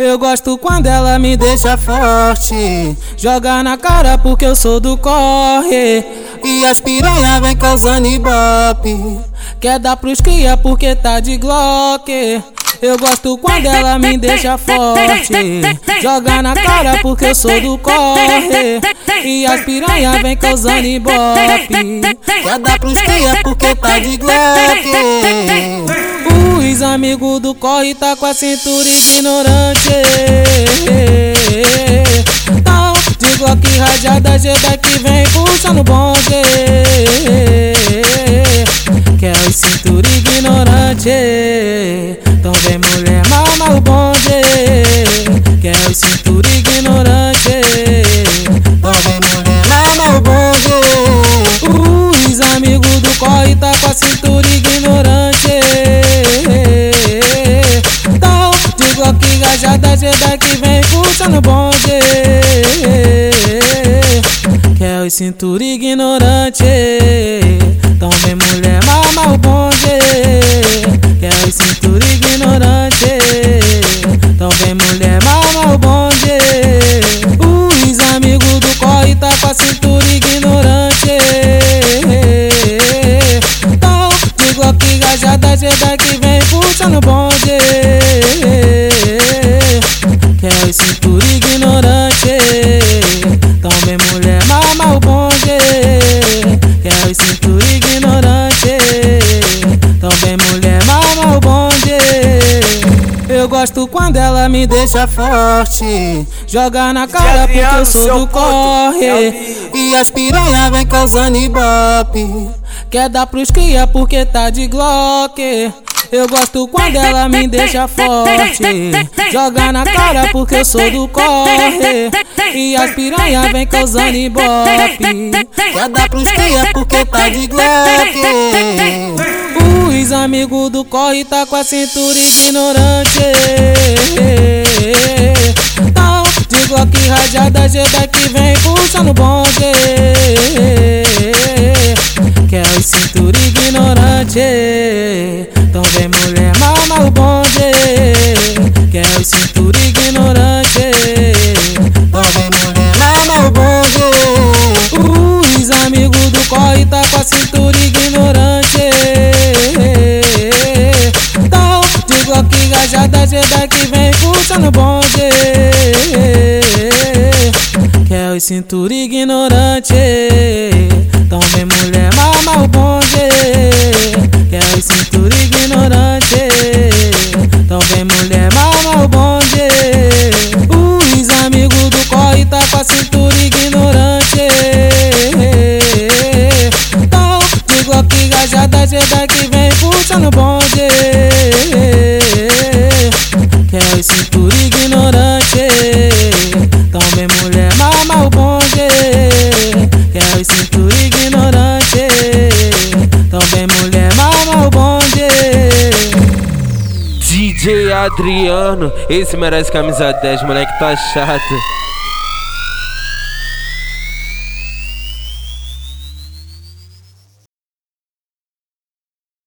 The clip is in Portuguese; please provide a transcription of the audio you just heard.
Eu gosto quando ela me deixa forte Joga na cara porque eu sou do corre. E as piranha vem causando ibope Quer dar pros cria porque tá de glock. Eu gosto quando ela me deixa forte Joga na cara porque eu sou do corre. E as piranha vem causando ibope Quer dar pros cria porque tá de glock os amigos do corre tá com a cintura ignorante. Tal de Glock rajada, Jedi que vem puxando bonde. Quer o cintura ignorante. Então vem mulher, mama o bonde. Quer o cintura rajada Jedi que vem puxando bonde. Quer os cintura ignorante. Então vem mulher mama o bonde. Quer os cintura ignorante. Então vem mulher mama o bonde. Os amigos do corre tá com a cintura ignorante. Então de Glock rajada Jedi que vem puxando bonde Eu gosto quando ela me deixa forte Joga na cara porque eu sou do corre E as piranha vem causando ibope Quer dar pros cria porque tá de glock eu gosto quando ela me deixa forte Joga na cara porque eu sou do corre E as piranha vem causando ibope Quer dar pros cria porque tá de glock Os amigos do corre tá com a cintura ignorante. Tal de glock rajada Jedi que vem puxando bonde. Quer o cintura ignorante. Então vem mulher, mama o bonde Jedi que vem puxando bonde. Quer o cintura ignorante. Então vem mulher, mama o bonde. Quer o cintura ignorante. Então vem mulher, mama o bonde. Os amigos do corre tá com a cintura ignorante. Então de Glock rajada Jedi que vem puxando bonde Adriano, esse merece camisa 10, moleque tá chato.